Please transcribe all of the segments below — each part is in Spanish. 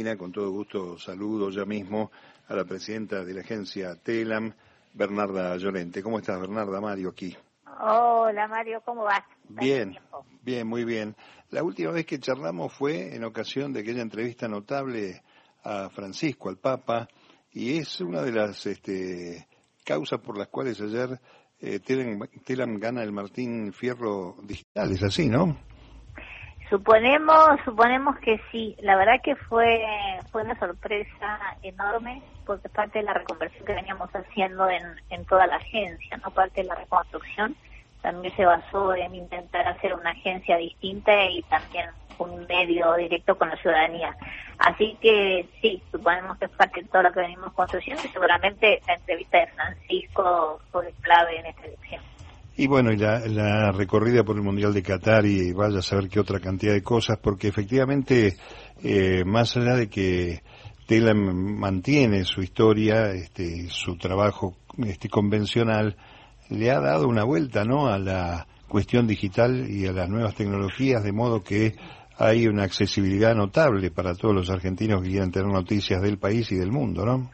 Con todo gusto saludo ya mismo a la presidenta de la agencia TELAM, Bernarda Llorente. ¿Cómo estás, Bernarda? Mario aquí. Hola, Mario, ¿cómo vas? Bien, bien, muy bien. La última vez que charlamos fue en ocasión de aquella entrevista notable a Francisco, al Papa, y es una de las este, causas por las cuales ayer eh, Telam, Telam gana el Martín Fierro Digital, es así, ¿no? Suponemos, suponemos que sí. La verdad que fue fue una sorpresa enorme porque parte de la reconversión que veníamos haciendo en, en toda la agencia, no parte de la reconstrucción, también se basó en intentar hacer una agencia distinta y también un medio directo con la ciudadanía. Así que sí, suponemos que es parte de todo lo que venimos construyendo y seguramente la entrevista de Francisco fue clave en esta elección. Y bueno, y la, recorrida por el Mundial de Qatar y vaya a saber qué otra cantidad de cosas, porque efectivamente, eh, más allá de que Tela mantiene su historia, este, su trabajo este, convencional, le ha dado una vuelta ¿no? a la cuestión digital y a las nuevas tecnologías, de modo que hay una accesibilidad notable para todos los argentinos que quieran tener noticias del país y del mundo, ¿no?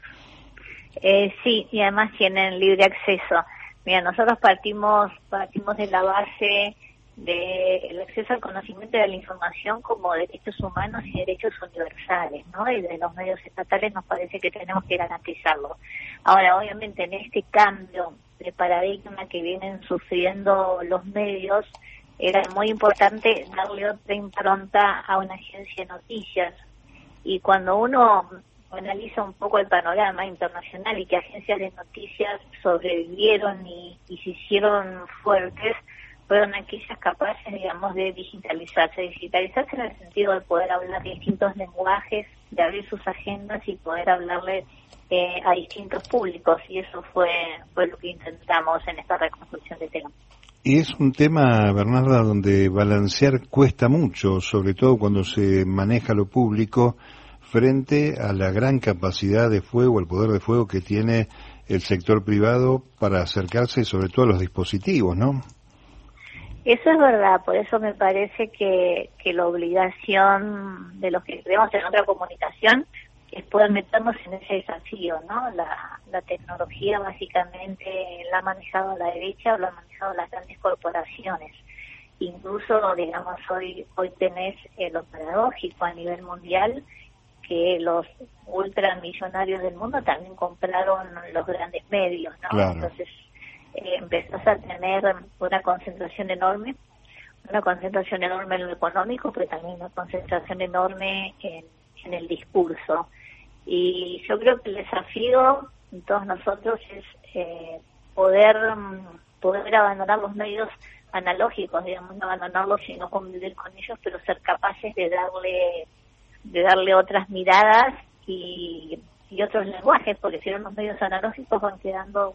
Eh, sí, y además tienen libre acceso. Mira, nosotros partimos, partimos de la base del acceso al conocimiento y a la información como derechos humanos y derechos universales, ¿no? Y de los medios estatales nos parece que tenemos que garantizarlo. Ahora, obviamente, en este cambio de paradigma que vienen sufriendo los medios, era muy importante darle otra impronta a una agencia de noticias. Y cuando uno analiza un poco el panorama internacional y que agencias de noticias sobrevivieron y, se hicieron fuertes, fueron aquellas capaces, digamos, de digitalizarse. Digitalizarse en el sentido de poder hablar distintos lenguajes, de abrir sus agendas y poder hablarle eh, a distintos públicos. Y eso fue, fue lo que intentamos en esta reconstrucción de tema. Y es un tema, Bernarda, donde balancear cuesta mucho, sobre todo cuando se maneja lo público frente a la gran capacidad de fuego, el poder de fuego que tiene el sector privado para acercarse sobre todo a los dispositivos, ¿no? Eso es verdad, por eso me parece que, que la obligación de los que creemos en otra comunicación es poder meternos en ese desafío, ¿no? La, la tecnología básicamente la ha manejado la derecha o la han manejado las grandes corporaciones. Incluso, digamos, hoy, hoy tenés eh, lo paradójico a nivel mundial que los ultramillonarios del mundo también compraron los grandes medios, ¿no? Entonces eh, empezás a tener una concentración enorme, una concentración enorme en lo económico, pero también una concentración enorme en, en el discurso. Y yo creo que el desafío de todos nosotros es eh, poder, poder abandonar los medios analógicos, digamos, no abandonarlos sino convivir con ellos, pero ser capaces de darle de darle otras miradas y, otros lenguajes, porque si no los medios analógicos van quedando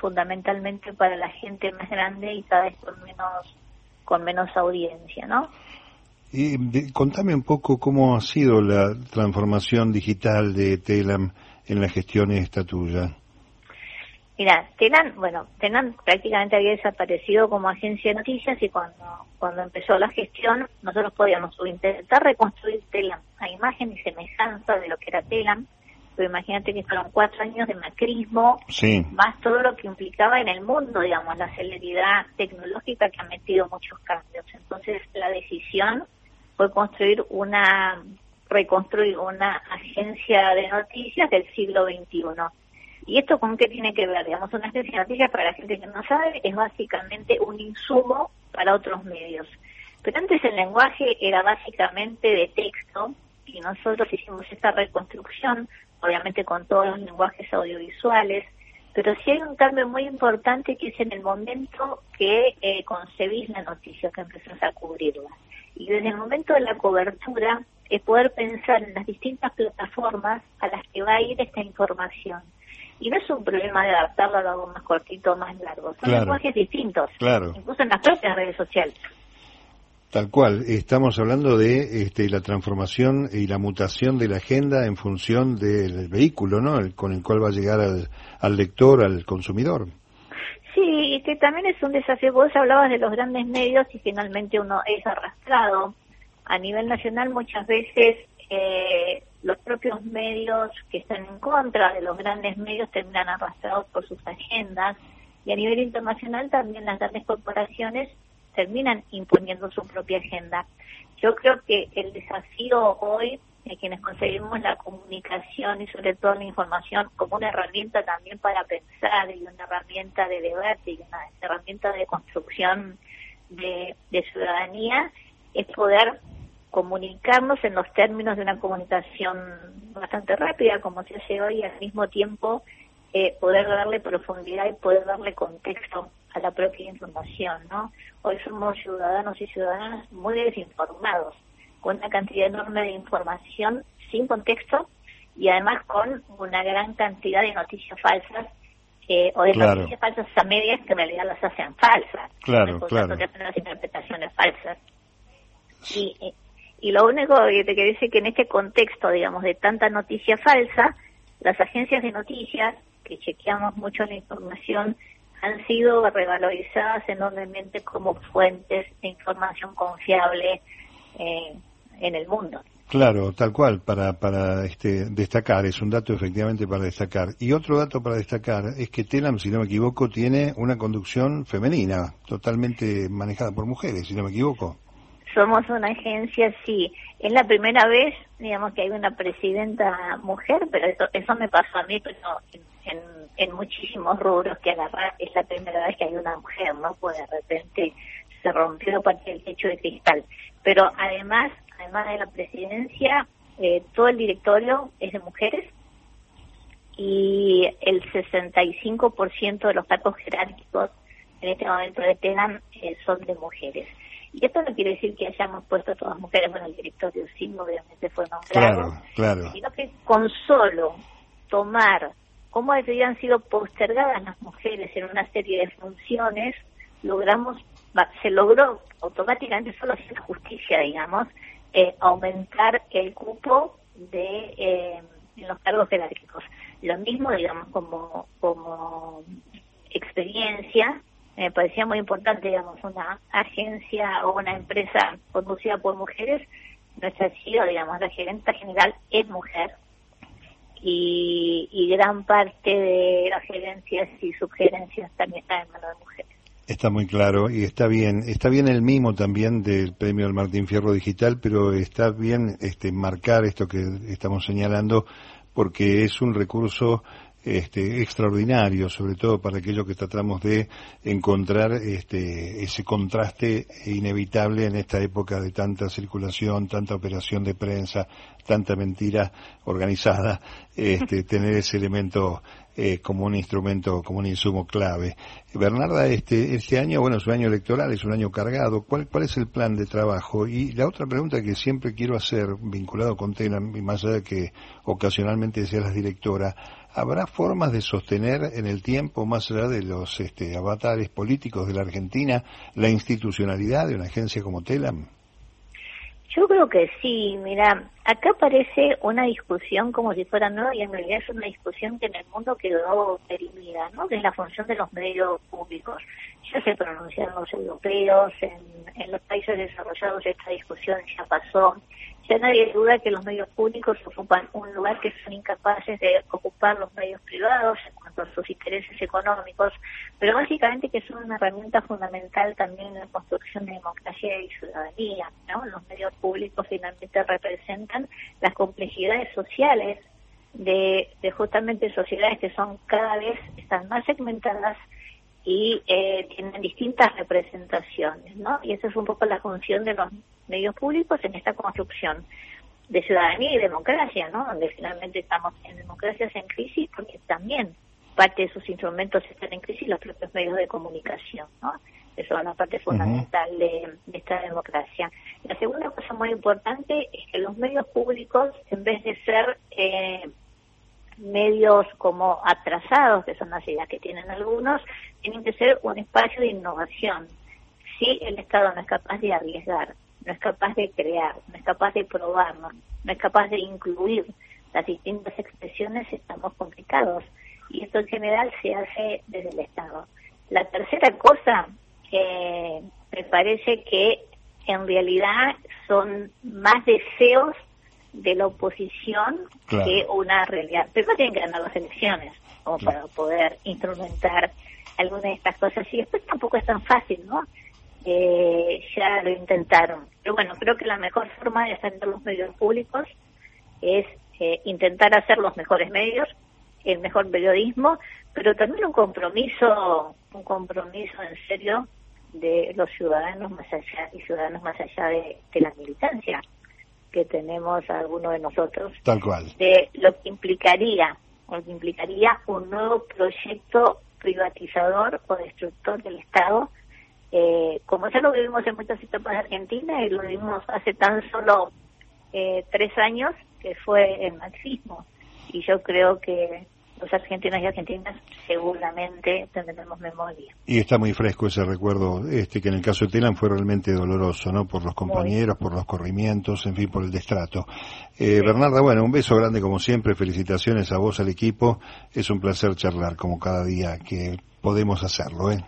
fundamentalmente para la gente más grande y cada vez con menos con menos audiencia, ¿no? Y contame un poco cómo ha sido la transformación digital de Telam en la gestión esta tuya. Mira, Telam, bueno, Telam prácticamente había desaparecido como agencia de noticias y cuando cuando empezó la gestión nosotros podíamos intentar reconstruir Telam a imagen y semejanza de lo que era Telam, pero imagínate que fueron cuatro años de macrismo, más todo lo que implicaba en el mundo, digamos, la celeridad tecnológica que ha metido muchos cambios. Entonces la decisión fue construir una, reconstruir una agencia de noticias del siglo XXI. ¿Y esto con qué tiene que ver? Digamos, una agencia de noticias, para la gente que no sabe, es básicamente un insumo para otros medios. Pero antes el lenguaje era básicamente de texto y nosotros hicimos esta reconstrucción, obviamente con todos los lenguajes audiovisuales, pero sí hay un cambio muy importante que es en el momento que eh, concebís la noticia, que empezás a cubrirla. Y desde el momento de la cobertura es poder pensar en las distintas plataformas a las que va a ir esta información. Y no es un problema de adaptarlo a algo más cortito o más largo, son lenguajes distintos, incluso en las propias redes sociales. Tal cual, estamos hablando de este, la transformación y la mutación de la agenda en función del vehículo, ¿no? con el cual va a llegar al, al lector, al consumidor. Sí, y que también es un desafío. Vos hablabas de los grandes medios y finalmente uno es arrastrado. A nivel nacional muchas veces eh, los propios medios que están en contra de los grandes medios terminan arrastrados por sus agendas y a nivel internacional también las grandes corporaciones terminan imponiendo su propia agenda. Yo creo que el desafío hoy de quienes conseguimos la comunicación y sobre todo la información como una herramienta también para pensar y una herramienta de debate y una herramienta de construcción de, de ciudadanía es poder comunicarnos en los términos de una comunicación bastante rápida, como se hace hoy, y al mismo tiempo eh, poder darle profundidad y poder darle contexto a la propia información, ¿no? Hoy somos ciudadanos y ciudadanas muy desinformados, con una cantidad enorme de información sin contexto y además con una gran cantidad de noticias falsas eh, o de noticias falsas a medias que en realidad las hacen falsas. Claro, claro. Que hacen las interpretaciones falsas. Y, eh, y lo único que te quiero decir es que en este contexto, digamos, de tanta noticia falsa, las agencias de noticias, que chequeamos mucho la información, han sido revalorizadas enormemente como fuentes de información confiable eh, en el mundo. Claro, tal cual, para, para este, destacar, es un dato efectivamente para destacar. Y otro dato para destacar es que Telam, si no me equivoco, tiene una conducción femenina, totalmente manejada por mujeres, si no me equivoco. Somos una agencia, sí. Es la primera vez, digamos, que hay una presidenta mujer, pero eso, eso me pasó a mí, pero en, muchísimos rubros que agarrar es la primera vez que hay una mujer, ¿no? Pues de repente se rompió parte del techo de cristal. Pero además, además de la presidencia, eh, todo el directorio es de mujeres y el 65% de los cargos jerárquicos en este momento de TENAM eh, son de mujeres. Y esto no quiere decir que hayamos puesto a todas mujeres, bueno, el directorio sí, obviamente fue nombrado, claro, claro. sino que con solo tomar cómo habían sido postergadas las mujeres en una serie de funciones, logramos, se logró automáticamente, solo sin justicia, digamos, eh, aumentar el cupo de eh, en los cargos jerárquicos. Lo mismo, digamos, como, como experiencia, me parecía muy importante, digamos, una agencia o una empresa conducida por mujeres. Nuestra CEO, digamos, la gerente general es mujer y, y gran parte de las gerencias y subgerencias también están en manos de mujeres. Está muy claro y está bien, está bien el mimo también del premio del Martín Fierro Digital, pero está bien este marcar esto que estamos señalando porque es un recurso este, extraordinario, sobre todo para aquello que tratamos de encontrar este, ese contraste inevitable en esta época de tanta circulación, tanta operación de prensa, tanta mentira organizada, este, tener ese elemento eh, como un instrumento, como un insumo clave. Bernarda, este, este año, bueno, es un año electoral, es un año cargado. ¿Cuál, cuál es el plan de trabajo? Y la otra pregunta que siempre quiero hacer, vinculado con Tena, más allá de que ocasionalmente seas directora, ¿Habrá formas de sostener en el tiempo, más allá de los este, avatares políticos de la Argentina, la institucionalidad de una agencia como TELAM? Yo creo que sí, mira, acá parece una discusión como si fuera nueva y en realidad es una discusión que en el mundo quedó perimida, ¿no? Que es la función de los medios públicos. Ya se pronunciaron los europeos, en, en los países desarrollados esta discusión ya pasó, ya nadie duda que los medios públicos ocupan un lugar que son incapaces de ocupar los medios privados en cuanto a sus intereses económicos, pero básicamente que son una herramienta fundamental también en la construcción de democracia y ciudadanía. ¿no? Los medios públicos finalmente representan las complejidades sociales de, de justamente sociedades que son cada vez están más segmentadas y eh, tienen distintas representaciones, ¿no? Y esa es un poco la función de los medios públicos en esta construcción de ciudadanía y democracia, ¿no? Donde finalmente estamos en democracias en crisis porque también parte de sus instrumentos están en crisis los propios medios de comunicación, ¿no? Eso es una parte fundamental de, esta democracia. La segunda cosa muy importante es que los medios públicos, en vez de ser eh, medios como atrasados, que son las ideas que tienen algunos, tienen que ser un espacio de innovación. Si el Estado no es capaz de arriesgar, no es capaz de crear, no es capaz de probar, no, es capaz de incluir las distintas expresiones, estamos complicados. Y esto en general se hace desde el Estado. La tercera cosa, eh, me parece que en realidad son más deseos de la oposición que una realidad. Pero tienen que ganar las elecciones como para poder instrumentar algunas de estas cosas. Y después tampoco es tan fácil, ¿no? Eh, ya lo intentaron. Pero bueno, creo que la mejor forma de defender los medios públicos es eh, intentar hacer los mejores medios, el mejor periodismo, pero también un compromiso, un compromiso en serio de los ciudadanos más allá y ciudadanos más allá de, la militancia que tenemos algunos de nosotros. Tal cual. De lo que implicaría, lo que implicaría un nuevo proyecto privatizador o destructor del Estado, eh, como ya lo vivimos en muchas etapas de Argentina y lo vimos hace tan solo eh, tres años, que fue el marxismo. Y yo creo que los argentinos y argentinas seguramente tendremos memoria. Y está muy fresco ese recuerdo, este que en el caso de Telam fue realmente doloroso, ¿no? Por los compañeros, por los corrimientos, en fin, por el destrato. Eh, Bernarda, bueno, un beso grande como siempre, felicitaciones a vos, al equipo. Es un placer charlar como cada día que podemos hacerlo, ¿eh?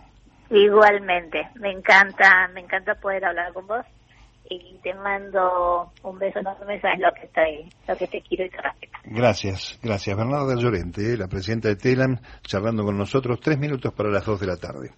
Igualmente, me encanta, me encanta poder hablar con vos y te mando un beso enorme, sabes lo que estoy, lo que te quiero y te respeto. Gracias, gracias. Bernarda Llorente, la presidenta de TELAM, charlando con nosotros tres minutos para las dos de la tarde.